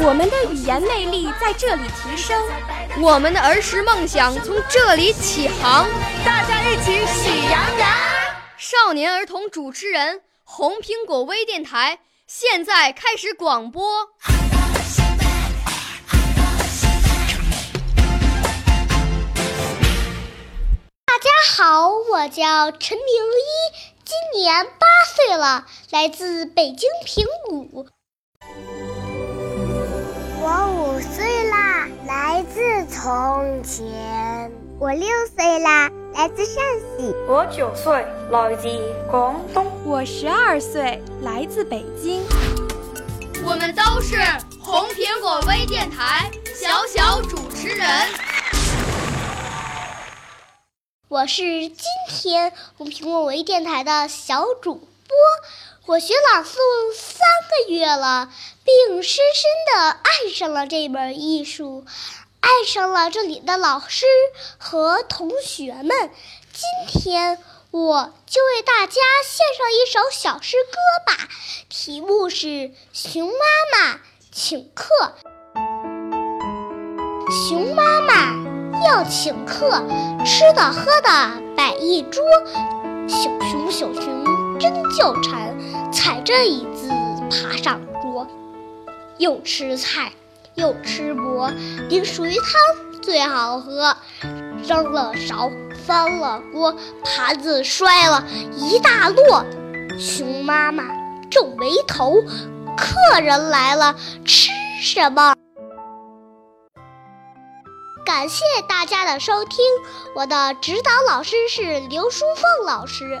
我们的语言魅力在这里提升，我们的儿时梦想从这里起航。大家一起喜羊羊。少年儿童主持人，红苹果微电台。现在开始广播。大家好，我叫陈明一，今年八岁了，来自北京平谷。从前。我六岁啦，来自陕西。我九岁，来自广东。我十二岁，来自北京。我们都是红苹果微电台小小主持人。我是今天红苹果微电台的小主播。我学朗诵三个月了，并深深的爱上了这门艺术。爱上了这里的老师和同学们，今天我就为大家献上一首小诗歌吧，题目是《熊妈妈请客》。熊妈妈要请客，吃的喝的摆一桌，小熊小熊真叫馋，踩着椅子爬上桌，又吃菜。又吃馍，淋熟鱼汤最好喝。扔了勺，翻了锅，盘子摔了一大摞。熊妈妈皱眉头，客人来了，吃什么？感谢大家的收听，我的指导老师是刘淑凤老师。